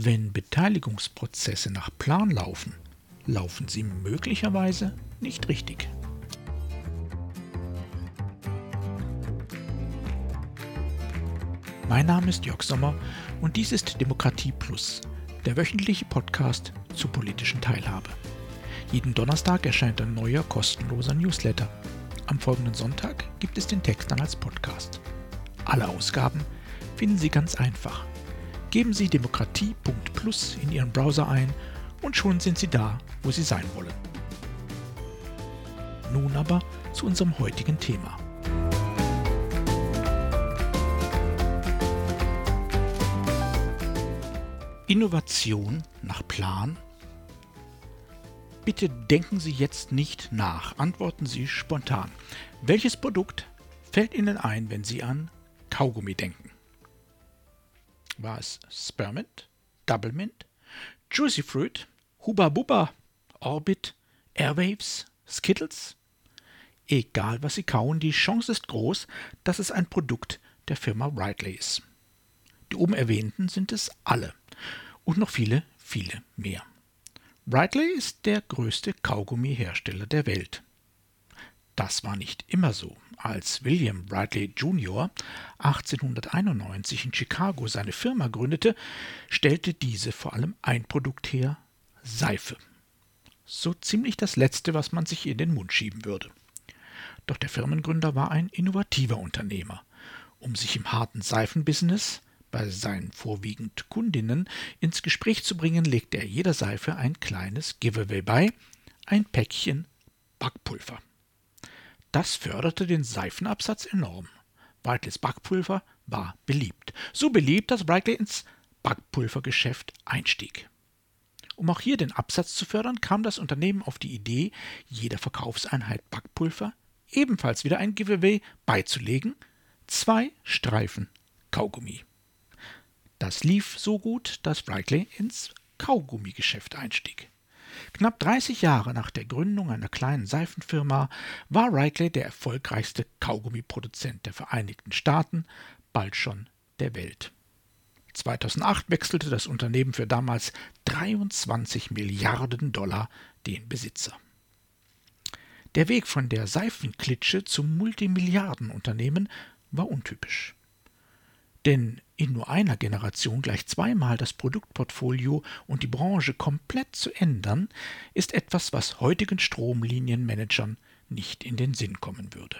Wenn Beteiligungsprozesse nach Plan laufen, laufen sie möglicherweise nicht richtig. Mein Name ist Jörg Sommer und dies ist Demokratie Plus, der wöchentliche Podcast zur politischen Teilhabe. Jeden Donnerstag erscheint ein neuer kostenloser Newsletter. Am folgenden Sonntag gibt es den Text dann als Podcast. Alle Ausgaben finden Sie ganz einfach. Geben Sie demokratie.plus in Ihren Browser ein und schon sind Sie da, wo Sie sein wollen. Nun aber zu unserem heutigen Thema. Innovation nach Plan? Bitte denken Sie jetzt nicht nach, antworten Sie spontan. Welches Produkt fällt Ihnen ein, wenn Sie an Kaugummi denken? War es Spearmint, Double Mint, Juicy Fruit, Huba Buba, Orbit, Airwaves, Skittles? Egal was Sie kauen, die Chance ist groß, dass es ein Produkt der Firma Rightly ist. Die oben erwähnten sind es alle und noch viele, viele mehr. Bradley ist der größte Kaugummihersteller der Welt. Das war nicht immer so. Als William Bradley Jr. 1891 in Chicago seine Firma gründete, stellte diese vor allem ein Produkt her Seife. So ziemlich das Letzte, was man sich in den Mund schieben würde. Doch der Firmengründer war ein innovativer Unternehmer. Um sich im harten Seifenbusiness bei seinen vorwiegend Kundinnen ins Gespräch zu bringen, legte er jeder Seife ein kleines Giveaway bei, ein Päckchen Backpulver. Das förderte den Seifenabsatz enorm. Breitleys Backpulver war beliebt. So beliebt, dass Bradley ins Backpulvergeschäft einstieg. Um auch hier den Absatz zu fördern, kam das Unternehmen auf die Idee, jeder Verkaufseinheit Backpulver ebenfalls wieder ein Giveaway beizulegen, zwei Streifen Kaugummi. Das lief so gut, dass Brightly ins Kaugummigeschäft einstieg. Knapp 30 Jahre nach der Gründung einer kleinen Seifenfirma war Wrigley der erfolgreichste Kaugummiproduzent der Vereinigten Staaten, bald schon der Welt. 2008 wechselte das Unternehmen für damals 23 Milliarden Dollar den Besitzer. Der Weg von der Seifenklitsche zum Multimilliardenunternehmen war untypisch. Denn in nur einer Generation gleich zweimal das Produktportfolio und die Branche komplett zu ändern, ist etwas, was heutigen Stromlinienmanagern nicht in den Sinn kommen würde.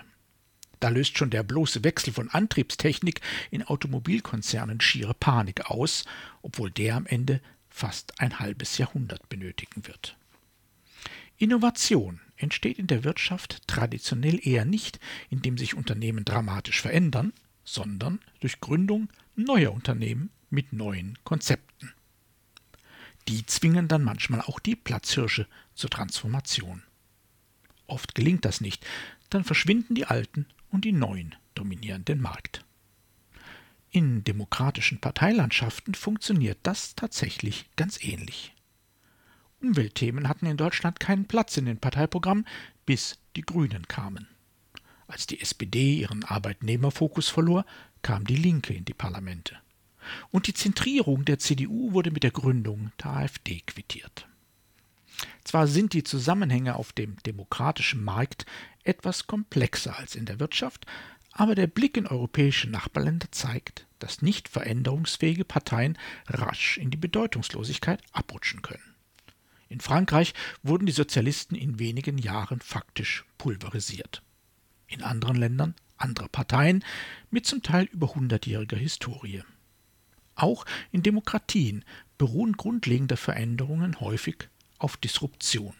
Da löst schon der bloße Wechsel von Antriebstechnik in Automobilkonzernen schiere Panik aus, obwohl der am Ende fast ein halbes Jahrhundert benötigen wird. Innovation entsteht in der Wirtschaft traditionell eher nicht, indem sich Unternehmen dramatisch verändern, sondern durch Gründung neuer Unternehmen mit neuen Konzepten. Die zwingen dann manchmal auch die Platzhirsche zur Transformation. Oft gelingt das nicht, dann verschwinden die Alten und die Neuen dominieren den Markt. In demokratischen Parteilandschaften funktioniert das tatsächlich ganz ähnlich. Umweltthemen hatten in Deutschland keinen Platz in den Parteiprogrammen, bis die Grünen kamen. Als die SPD ihren Arbeitnehmerfokus verlor, kam die Linke in die Parlamente. Und die Zentrierung der CDU wurde mit der Gründung der AfD quittiert. Zwar sind die Zusammenhänge auf dem demokratischen Markt etwas komplexer als in der Wirtschaft, aber der Blick in europäische Nachbarländer zeigt, dass nicht veränderungsfähige Parteien rasch in die Bedeutungslosigkeit abrutschen können. In Frankreich wurden die Sozialisten in wenigen Jahren faktisch pulverisiert in anderen Ländern andere Parteien mit zum Teil über hundertjähriger Historie. Auch in Demokratien beruhen grundlegende Veränderungen häufig auf Disruption.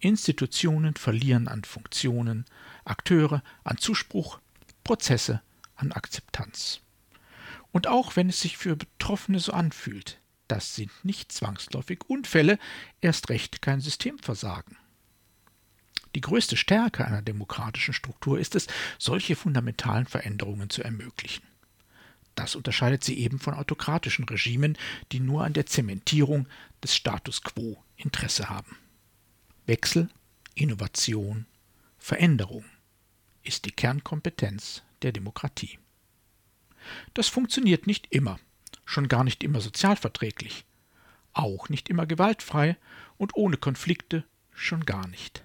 Institutionen verlieren an Funktionen, Akteure an Zuspruch, Prozesse an Akzeptanz. Und auch wenn es sich für Betroffene so anfühlt, das sind nicht zwangsläufig Unfälle, erst recht kein Systemversagen. Die größte Stärke einer demokratischen Struktur ist es, solche fundamentalen Veränderungen zu ermöglichen. Das unterscheidet sie eben von autokratischen Regimen, die nur an der Zementierung des Status quo Interesse haben. Wechsel, Innovation, Veränderung ist die Kernkompetenz der Demokratie. Das funktioniert nicht immer. schon gar nicht immer sozialverträglich, auch nicht immer gewaltfrei und ohne Konflikte schon gar nicht.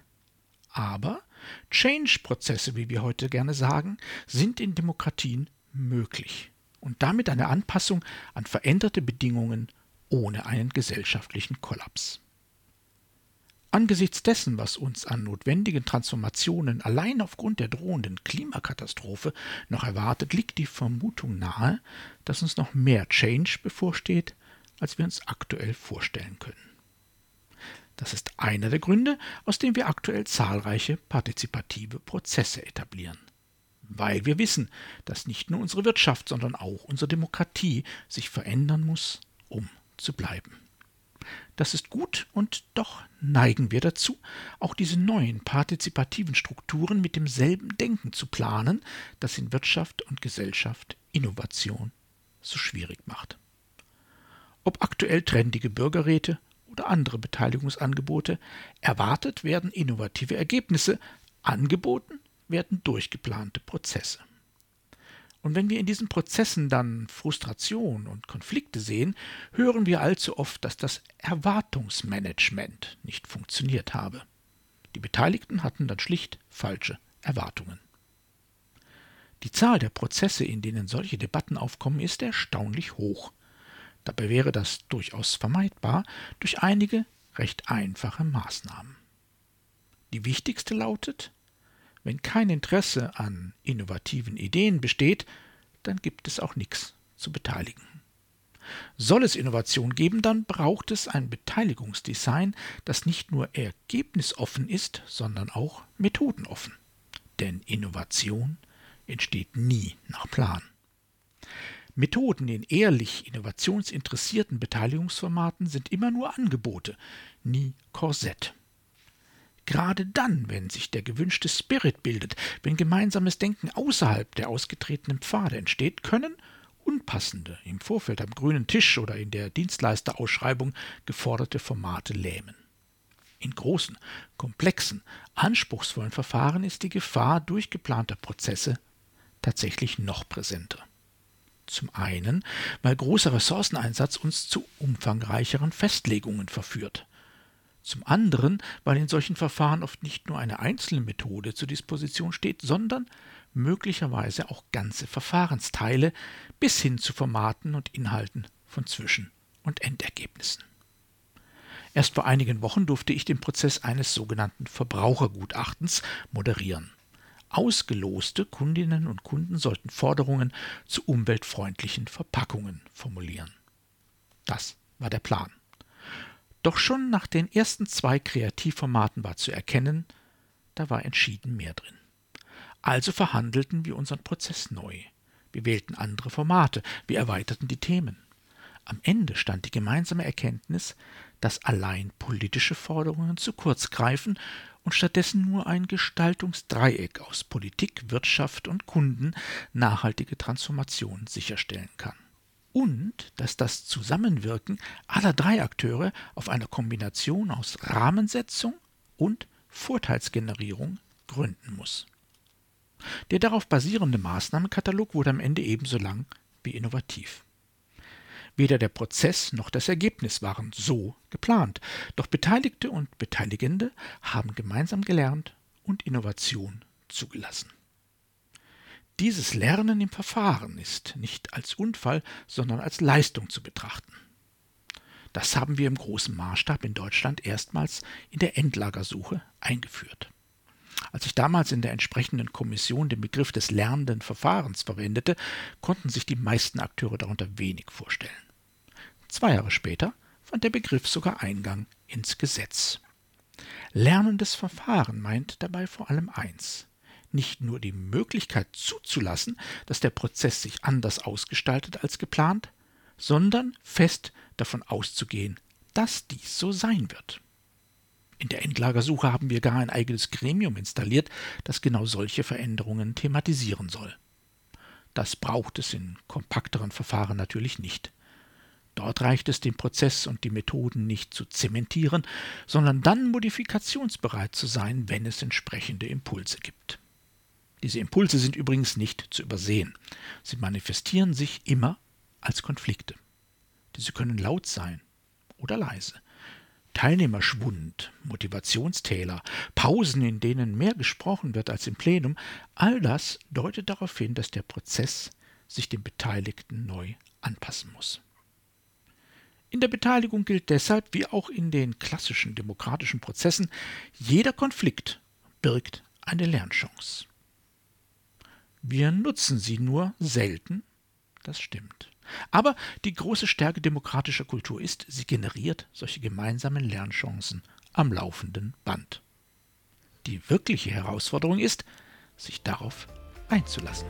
Aber Change-Prozesse, wie wir heute gerne sagen, sind in Demokratien möglich und damit eine Anpassung an veränderte Bedingungen ohne einen gesellschaftlichen Kollaps. Angesichts dessen, was uns an notwendigen Transformationen allein aufgrund der drohenden Klimakatastrophe noch erwartet, liegt die Vermutung nahe, dass uns noch mehr Change bevorsteht, als wir uns aktuell vorstellen können. Das ist einer der Gründe, aus dem wir aktuell zahlreiche partizipative Prozesse etablieren. Weil wir wissen, dass nicht nur unsere Wirtschaft, sondern auch unsere Demokratie sich verändern muss, um zu bleiben. Das ist gut und doch neigen wir dazu, auch diese neuen partizipativen Strukturen mit demselben Denken zu planen, das in Wirtschaft und Gesellschaft Innovation so schwierig macht. Ob aktuell trendige Bürgerräte oder andere Beteiligungsangebote, erwartet werden innovative Ergebnisse, angeboten werden durchgeplante Prozesse. Und wenn wir in diesen Prozessen dann Frustration und Konflikte sehen, hören wir allzu oft, dass das Erwartungsmanagement nicht funktioniert habe. Die Beteiligten hatten dann schlicht falsche Erwartungen. Die Zahl der Prozesse, in denen solche Debatten aufkommen, ist erstaunlich hoch. Dabei wäre das durchaus vermeidbar durch einige recht einfache Maßnahmen. Die wichtigste lautet, wenn kein Interesse an innovativen Ideen besteht, dann gibt es auch nichts zu beteiligen. Soll es Innovation geben, dann braucht es ein Beteiligungsdesign, das nicht nur ergebnisoffen ist, sondern auch methodenoffen. Denn Innovation entsteht nie nach Plan. Methoden in ehrlich innovationsinteressierten Beteiligungsformaten sind immer nur Angebote, nie Korsett. Gerade dann, wenn sich der gewünschte Spirit bildet, wenn gemeinsames Denken außerhalb der ausgetretenen Pfade entsteht, können unpassende, im Vorfeld am grünen Tisch oder in der Dienstleisterausschreibung geforderte Formate lähmen. In großen, komplexen, anspruchsvollen Verfahren ist die Gefahr durchgeplanter Prozesse tatsächlich noch präsenter. Zum einen, weil großer Ressourceneinsatz uns zu umfangreicheren Festlegungen verführt. Zum anderen, weil in solchen Verfahren oft nicht nur eine einzelne Methode zur Disposition steht, sondern möglicherweise auch ganze Verfahrensteile bis hin zu Formaten und Inhalten von Zwischen- und Endergebnissen. Erst vor einigen Wochen durfte ich den Prozess eines sogenannten Verbrauchergutachtens moderieren. Ausgeloste Kundinnen und Kunden sollten Forderungen zu umweltfreundlichen Verpackungen formulieren. Das war der Plan. Doch schon nach den ersten zwei Kreativformaten war zu erkennen, da war entschieden mehr drin. Also verhandelten wir unseren Prozess neu. Wir wählten andere Formate, wir erweiterten die Themen. Am Ende stand die gemeinsame Erkenntnis, dass allein politische Forderungen zu kurz greifen und stattdessen nur ein Gestaltungsdreieck aus Politik, Wirtschaft und Kunden nachhaltige Transformation sicherstellen kann und dass das Zusammenwirken aller drei Akteure auf einer Kombination aus Rahmensetzung und Vorteilsgenerierung gründen muss. Der darauf basierende Maßnahmenkatalog wurde am Ende ebenso lang wie innovativ. Weder der Prozess noch das Ergebnis waren so geplant, doch Beteiligte und Beteiligende haben gemeinsam gelernt und Innovation zugelassen. Dieses Lernen im Verfahren ist nicht als Unfall, sondern als Leistung zu betrachten. Das haben wir im großen Maßstab in Deutschland erstmals in der Endlagersuche eingeführt. Als ich damals in der entsprechenden Kommission den Begriff des lernenden Verfahrens verwendete, konnten sich die meisten Akteure darunter wenig vorstellen. Zwei Jahre später fand der Begriff sogar Eingang ins Gesetz. Lernendes Verfahren meint dabei vor allem eins nicht nur die Möglichkeit zuzulassen, dass der Prozess sich anders ausgestaltet als geplant, sondern fest davon auszugehen, dass dies so sein wird. In der Endlagersuche haben wir gar ein eigenes Gremium installiert, das genau solche Veränderungen thematisieren soll. Das braucht es in kompakteren Verfahren natürlich nicht. Dort reicht es, den Prozess und die Methoden nicht zu zementieren, sondern dann modifikationsbereit zu sein, wenn es entsprechende Impulse gibt. Diese Impulse sind übrigens nicht zu übersehen. Sie manifestieren sich immer als Konflikte. Diese können laut sein oder leise. Teilnehmerschwund, Motivationstäler, Pausen, in denen mehr gesprochen wird als im Plenum, all das deutet darauf hin, dass der Prozess sich den Beteiligten neu anpassen muss. In der Beteiligung gilt deshalb, wie auch in den klassischen demokratischen Prozessen, jeder Konflikt birgt eine Lernchance. Wir nutzen sie nur selten, das stimmt. Aber die große Stärke demokratischer Kultur ist, sie generiert solche gemeinsamen Lernchancen am laufenden Band. Die wirkliche Herausforderung ist, sich darauf einzulassen.